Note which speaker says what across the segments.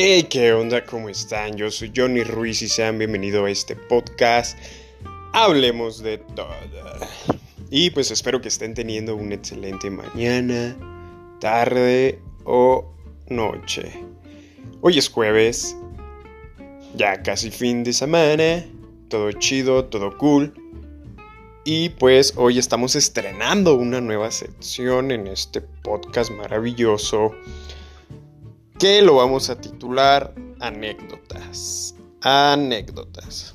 Speaker 1: Hey, ¿qué onda? ¿Cómo están? Yo soy Johnny Ruiz y sean bienvenidos a este podcast. Hablemos de todo. Y pues espero que estén teniendo una excelente mañana, tarde o noche. Hoy es jueves, ya casi fin de semana, todo chido, todo cool. Y pues hoy estamos estrenando una nueva sección en este podcast maravilloso que lo vamos a titular anécdotas. Anécdotas.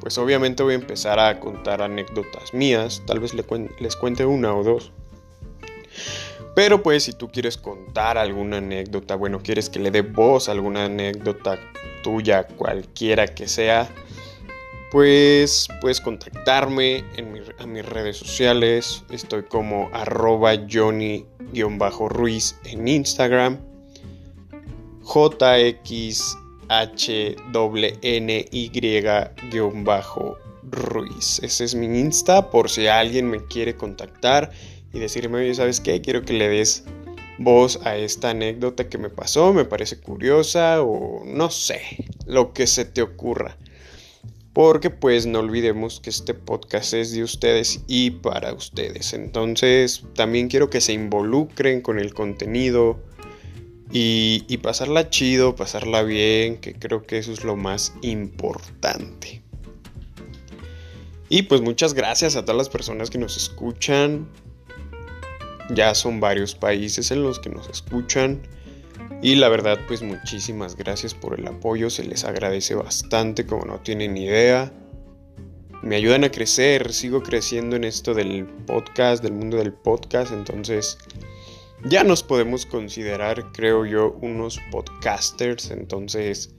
Speaker 1: Pues obviamente voy a empezar a contar anécdotas mías, tal vez les cuente una o dos. Pero pues si tú quieres contar alguna anécdota, bueno, quieres que le dé voz a alguna anécdota tuya, cualquiera que sea, pues puedes contactarme en a mis redes sociales. Estoy como arroba Johnny-Ruiz en Instagram. JXHNNY-Ruiz. Ese es mi Insta por si alguien me quiere contactar y decirme, oye, ¿sabes qué? Quiero que le des voz a esta anécdota que me pasó, me parece curiosa o no sé, lo que se te ocurra. Porque pues no olvidemos que este podcast es de ustedes y para ustedes. Entonces también quiero que se involucren con el contenido y, y pasarla chido, pasarla bien, que creo que eso es lo más importante. Y pues muchas gracias a todas las personas que nos escuchan. Ya son varios países en los que nos escuchan. Y la verdad, pues muchísimas gracias por el apoyo, se les agradece bastante, como no tienen idea. Me ayudan a crecer, sigo creciendo en esto del podcast, del mundo del podcast, entonces ya nos podemos considerar, creo yo, unos podcasters, entonces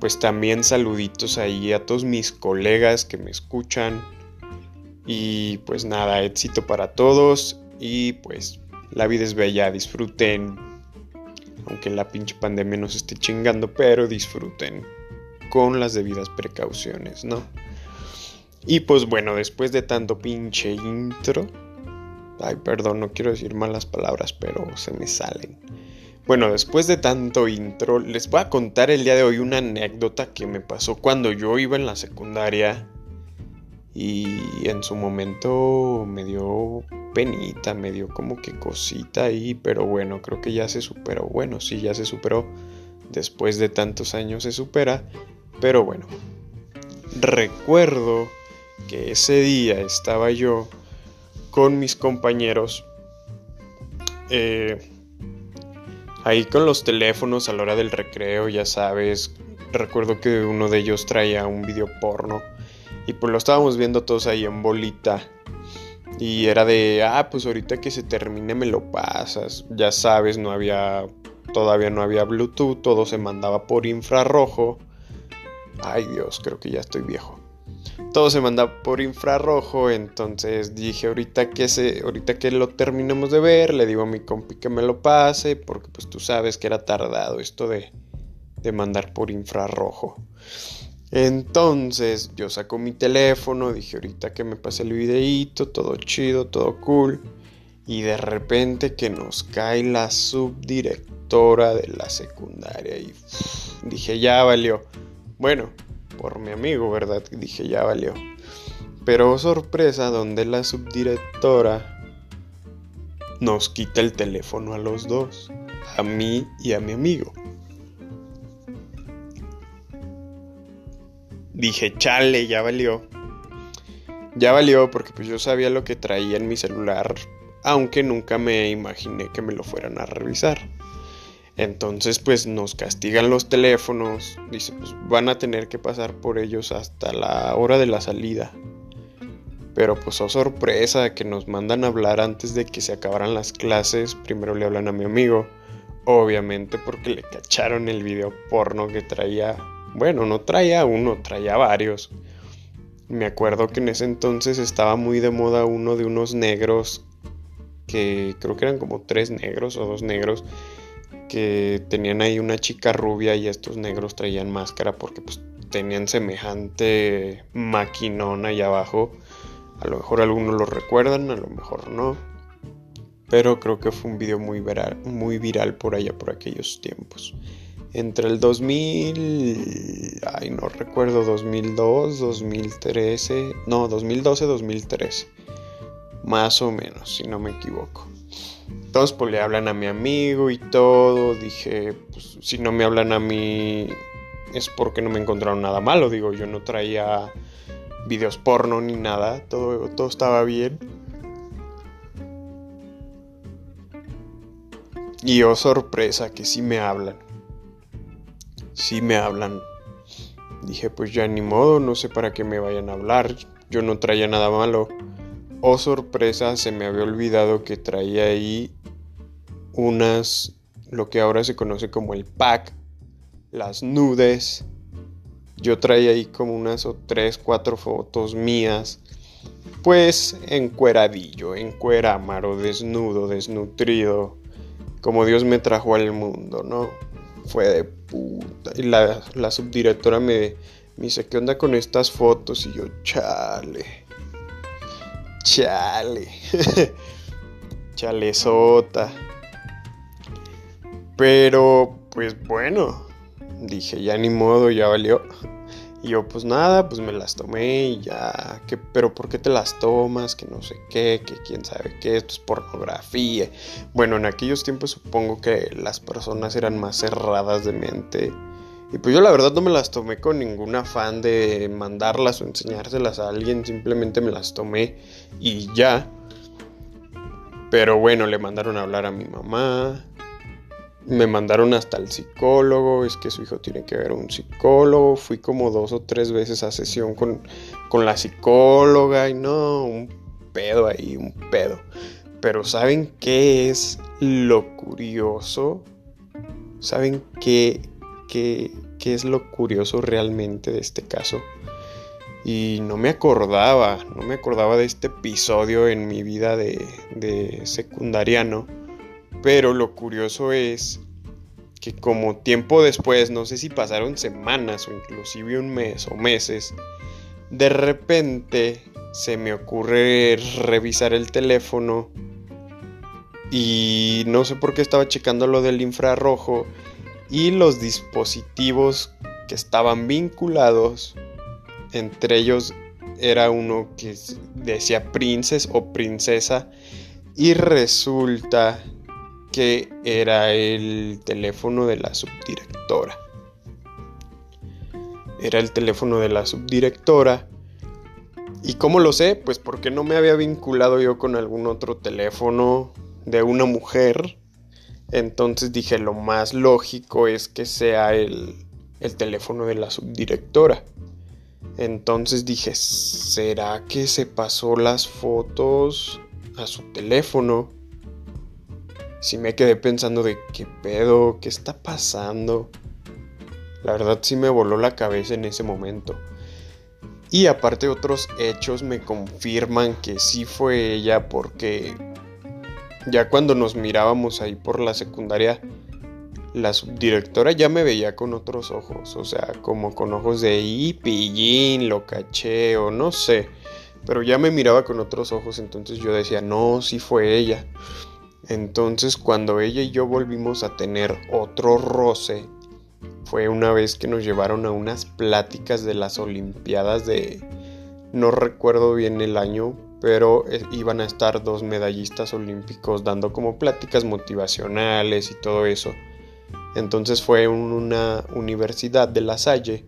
Speaker 1: pues también saluditos ahí a todos mis colegas que me escuchan. Y pues nada, éxito para todos y pues la vida es bella, disfruten aunque la pinche pandemia nos esté chingando, pero disfruten con las debidas precauciones, ¿no? Y pues bueno, después de tanto pinche intro, ay, perdón, no quiero decir malas palabras, pero se me salen. Bueno, después de tanto intro, les voy a contar el día de hoy una anécdota que me pasó cuando yo iba en la secundaria y en su momento me dio penita, me dio como que cosita ahí, pero bueno, creo que ya se superó. Bueno, sí, ya se superó. Después de tantos años se supera, pero bueno. Recuerdo que ese día estaba yo con mis compañeros eh, ahí con los teléfonos a la hora del recreo, ya sabes. Recuerdo que uno de ellos traía un video porno y pues lo estábamos viendo todos ahí en bolita. Y era de, ah, pues ahorita que se termine me lo pasas. Ya sabes, no había, todavía no había Bluetooth, todo se mandaba por infrarrojo. Ay Dios, creo que ya estoy viejo. Todo se manda por infrarrojo, entonces dije ahorita que se, ahorita que lo terminemos de ver, le digo a mi compi que me lo pase, porque pues tú sabes que era tardado esto de, de mandar por infrarrojo. Entonces yo saco mi teléfono, dije ahorita que me pase el videíto, todo chido, todo cool. Y de repente que nos cae la subdirectora de la secundaria y dije ya valió. Bueno, por mi amigo, ¿verdad? Dije ya valió. Pero sorpresa, donde la subdirectora nos quita el teléfono a los dos, a mí y a mi amigo. dije, chale, ya valió. Ya valió porque pues yo sabía lo que traía en mi celular, aunque nunca me imaginé que me lo fueran a revisar. Entonces pues nos castigan los teléfonos, dice pues van a tener que pasar por ellos hasta la hora de la salida. Pero pues oh sorpresa que nos mandan a hablar antes de que se acabaran las clases, primero le hablan a mi amigo, obviamente porque le cacharon el video porno que traía bueno, no traía uno, traía varios. Me acuerdo que en ese entonces estaba muy de moda uno de unos negros, que creo que eran como tres negros o dos negros, que tenían ahí una chica rubia y estos negros traían máscara porque pues tenían semejante maquinón ahí abajo. A lo mejor algunos lo recuerdan, a lo mejor no. pero creo que fue un video muy viral, muy viral por allá por aquellos tiempos. Entre el 2000, ay no recuerdo, 2002, 2013, no, 2012, 2013, más o menos, si no me equivoco. Entonces pues le hablan a mi amigo y todo, dije, pues si no me hablan a mí es porque no me encontraron nada malo, digo, yo no traía videos porno ni nada, todo, todo estaba bien. Y oh sorpresa que sí me hablan. Sí me hablan. Dije, pues ya ni modo, no sé para qué me vayan a hablar. Yo no traía nada malo. Oh sorpresa, se me había olvidado que traía ahí unas, lo que ahora se conoce como el pack, las nudes. Yo traía ahí como unas o tres, cuatro fotos mías. Pues encueradillo, encuerámaro, desnudo, desnutrido como Dios me trajo al mundo, ¿no? Fue de puta. Y la, subdirectora me, me dice, ¿qué onda con estas fotos? Y yo, chale. Chale. Chalesota. Pero, pues bueno, dije, ya ni modo, ya valió. Y yo, pues nada, pues me las tomé y ya, que, pero ¿por qué te las tomas? Que no sé qué, que quién sabe qué, esto es pornografía. Bueno, en aquellos tiempos supongo que las personas eran más cerradas de mente. Y pues yo la verdad no me las tomé con ningún afán de mandarlas o enseñárselas a alguien, simplemente me las tomé y ya. Pero bueno, le mandaron a hablar a mi mamá, me mandaron hasta el psicólogo, es que su hijo tiene que ver un psicólogo, fui como dos o tres veces a sesión con, con la psicóloga y no, un pedo ahí, un pedo. Pero ¿saben qué es lo curioso? ¿Saben qué, qué, qué es lo curioso realmente de este caso? Y no me acordaba, no me acordaba de este episodio en mi vida de, de secundariano pero lo curioso es que como tiempo después, no sé si pasaron semanas o inclusive un mes o meses, de repente se me ocurre revisar el teléfono y no sé por qué estaba checando lo del infrarrojo y los dispositivos que estaban vinculados, entre ellos era uno que decía Princess o Princesa y resulta era el teléfono de la subdirectora. Era el teléfono de la subdirectora. ¿Y cómo lo sé? Pues porque no me había vinculado yo con algún otro teléfono de una mujer. Entonces dije, lo más lógico es que sea el, el teléfono de la subdirectora. Entonces dije, ¿será que se pasó las fotos a su teléfono? Sí me quedé pensando de qué pedo, qué está pasando. La verdad sí me voló la cabeza en ese momento. Y aparte otros hechos me confirman que sí fue ella porque ya cuando nos mirábamos ahí por la secundaria, la subdirectora ya me veía con otros ojos, o sea, como con ojos de y lo caché o no sé, pero ya me miraba con otros ojos, entonces yo decía, no, sí fue ella. Entonces cuando ella y yo volvimos a tener otro roce, fue una vez que nos llevaron a unas pláticas de las Olimpiadas de... No recuerdo bien el año, pero eh, iban a estar dos medallistas olímpicos dando como pláticas motivacionales y todo eso. Entonces fue una universidad de La Salle.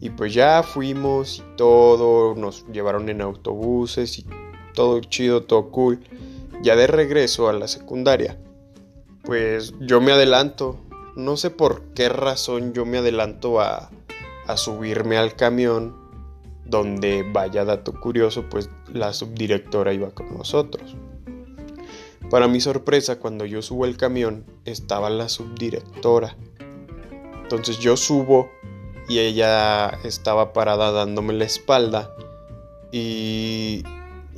Speaker 1: Y pues ya fuimos y todo, nos llevaron en autobuses y todo chido, todo cool ya de regreso a la secundaria, pues yo me adelanto. No sé por qué razón yo me adelanto a, subirme al camión donde vaya dato curioso, pues la subdirectora iba con nosotros. Para mi sorpresa, cuando yo subo el camión, estaba la subdirectora. Entonces yo subo y ella estaba parada dándome la espalda y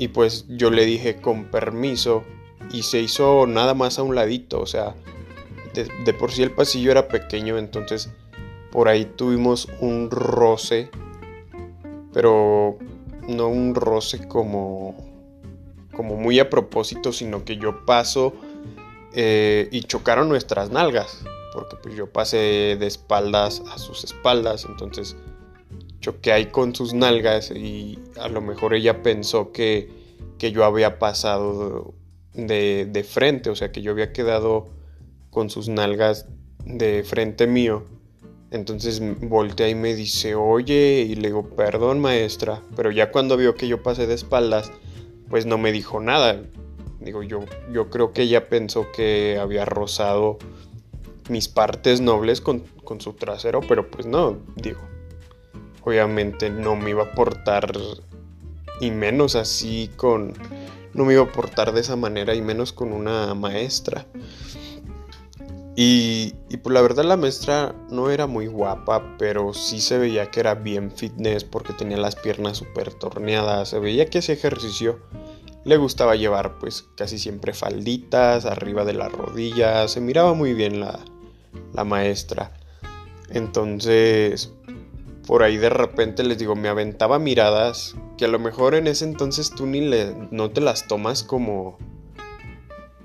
Speaker 1: y pues yo le dije con permiso y se hizo nada más a un ladito, o sea, de, por sí el pasillo era pequeño, entonces por ahí tuvimos un roce, pero no un roce como como muy a propósito, sino que yo paso eh, y chocaron nuestras nalgas, porque pues yo pasé de espaldas a sus espaldas, entonces choqué ahí con sus nalgas y a lo mejor ella pensó que, que yo había pasado de, de, frente, o sea que yo había quedado con sus nalgas de frente mío. Entonces voltea y me dice, oye, y le digo, perdón maestra, pero ya cuando vio que yo pasé de espaldas, pues no me dijo nada. Digo, yo, yo creo que ella pensó que había rozado mis partes nobles con, con su trasero, pero pues no, digo, obviamente no me iba a portar y menos así con no me iba a portar de esa manera y menos con una maestra. Y, y pues la verdad la maestra no era muy guapa pero sí se veía que era bien fitness porque tenía las piernas súper torneadas se veía que hacía ejercicio. Le gustaba llevar pues casi siempre falditas arriba de las rodillas se miraba muy bien la, la maestra. Entonces por ahí de repente les digo, me aventaba miradas que a lo mejor en ese entonces tú ni le, no te las tomas como...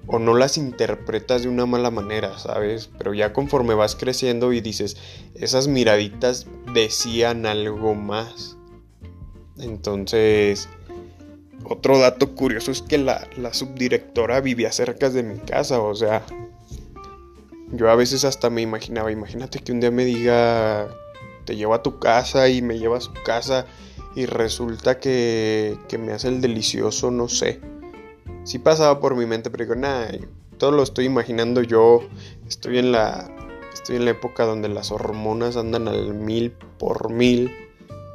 Speaker 1: o no las interpretas de una mala manera, ¿sabes? Pero ya conforme vas creciendo y dices, esas miraditas decían algo más. Entonces, otro dato curioso es que la, la subdirectora vivía cerca de mi casa, o sea, yo a veces hasta me imaginaba, imagínate que un día me diga te llevo a tu casa y me lleva a su casa y resulta que, que me hace el delicioso, no sé. Sí pasaba por mi mente, pero digo, nada, todo lo estoy imaginando yo. Estoy en la, estoy en la época donde las hormonas andan al mil por mil.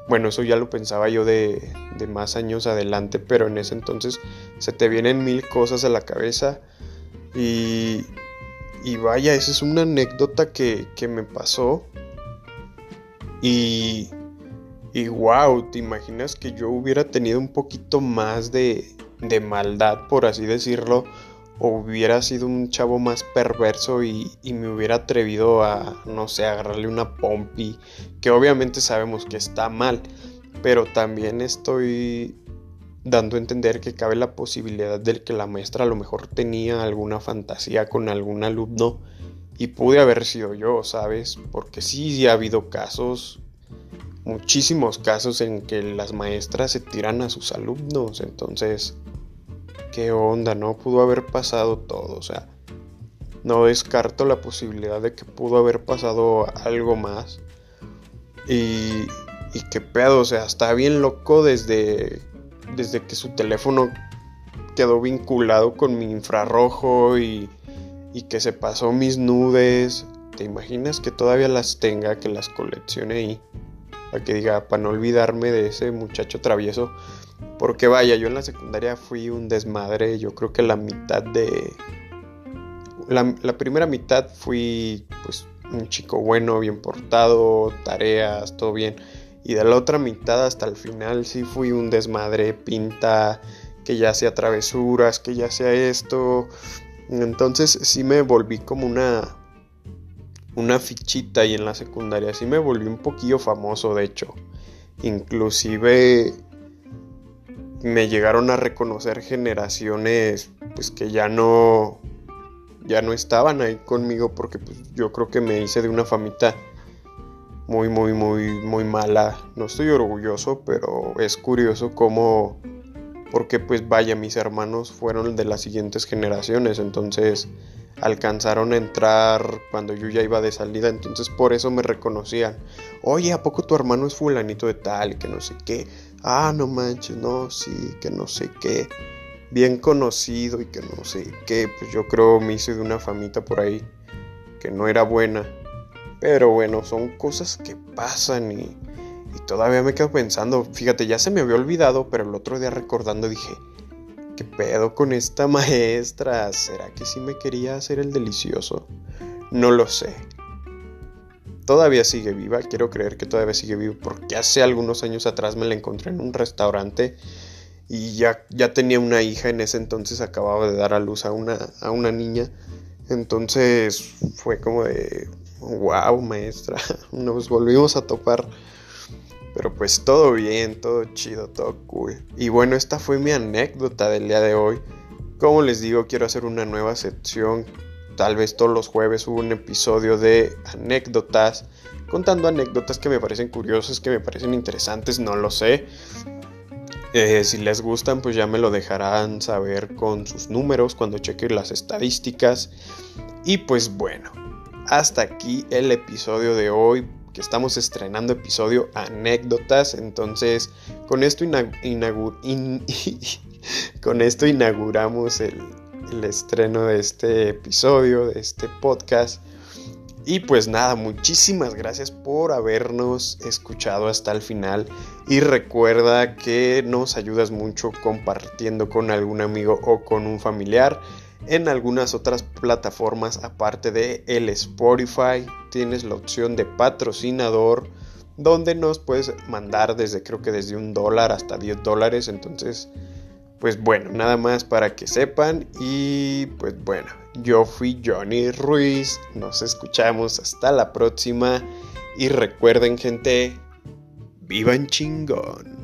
Speaker 1: Bueno, eso ya lo pensaba yo de, de más años adelante, pero en ese entonces se te vienen mil cosas a la cabeza. Y, y vaya, esa es una anécdota que, que me pasó y, y wow, ¿te imaginas que yo hubiera tenido un poquito más de, de maldad, por así decirlo? O hubiera sido un chavo más perverso y, y, me hubiera atrevido a, no sé, agarrarle una pompi, que obviamente sabemos que está mal, pero también estoy dando a entender que cabe la posibilidad de que la maestra a lo mejor tenía alguna fantasía con algún alumno y pude haber sido yo, ¿sabes? Porque sí, ha habido casos, muchísimos casos en que las maestras se tiran a sus alumnos. Entonces, ¿qué onda? No pudo haber pasado todo. O sea, no descarto la posibilidad de que pudo haber pasado algo más. Y, y qué pedo, o sea, está bien loco desde, desde que su teléfono quedó vinculado con mi infrarrojo y y que se pasó mis nudes. ¿Te imaginas que todavía las tenga, que las coleccione ahí? Para que diga, para no olvidarme de ese muchacho travieso. Porque vaya, yo en la secundaria fui un desmadre. Yo creo que la mitad de... La, la primera mitad fui pues un chico bueno, bien portado, tareas, todo bien. Y de la otra mitad hasta el final sí fui un desmadre, pinta, que ya sea travesuras, que ya sea esto, entonces sí me volví como una una fichita y en la secundaria sí me volví un poquillo famoso de hecho. Inclusive me llegaron a reconocer generaciones pues que ya no ya no estaban ahí conmigo porque pues, yo creo que me hice de una famita muy muy muy muy mala. No estoy orgulloso, pero es curioso cómo porque pues vaya, mis hermanos fueron de las siguientes generaciones, entonces alcanzaron a entrar cuando yo ya iba de salida, entonces por eso me reconocían. Oye, ¿a poco tu hermano es fulanito de tal? Que no sé qué. Ah, no manches, no, sí, que no sé qué. Bien conocido y que no sé qué. Pues yo creo me hice de una famita por ahí que no era buena. Pero bueno, son cosas que pasan y y todavía me quedo pensando, fíjate, ya se me había olvidado, pero el otro día recordando dije, ¿qué pedo con esta maestra? ¿Será que sí me quería hacer el delicioso? No lo sé. Todavía sigue viva, quiero creer que todavía sigue viva, porque hace algunos años atrás me la encontré en un restaurante y ya, ya tenía una hija en ese entonces, acababa de dar a luz a una, a una niña. Entonces fue como de, wow, maestra, nos volvimos a topar Pero pues todo bien, todo chido, todo cool. Y bueno, esta fue mi anécdota del día de hoy. Como les digo, quiero hacer una nueva sección. Tal vez todos los jueves hubo un episodio de anécdotas. Contando anécdotas que me parecen curiosas, que me parecen interesantes, no lo sé. Eh, si les gustan, pues ya me lo dejarán saber con sus números cuando chequen las estadísticas. Y pues bueno, hasta aquí el episodio de hoy que estamos estrenando episodio anécdotas. Entonces, con esto, con esto inauguramos el, el estreno de este episodio, de este podcast. Y pues nada, muchísimas gracias por habernos escuchado hasta el final y recuerda que nos ayudas mucho compartiendo con algún amigo o con un familiar en algunas otras plataformas aparte de el Spotify. Tienes la opción de patrocinador donde nos puedes mandar desde creo que desde un dólar hasta 10 dólares. Entonces pues bueno nada más para que sepan. Y pues bueno yo fui Johnny Ruiz. Nos escuchamos hasta la próxima. Y recuerden gente vivan chingón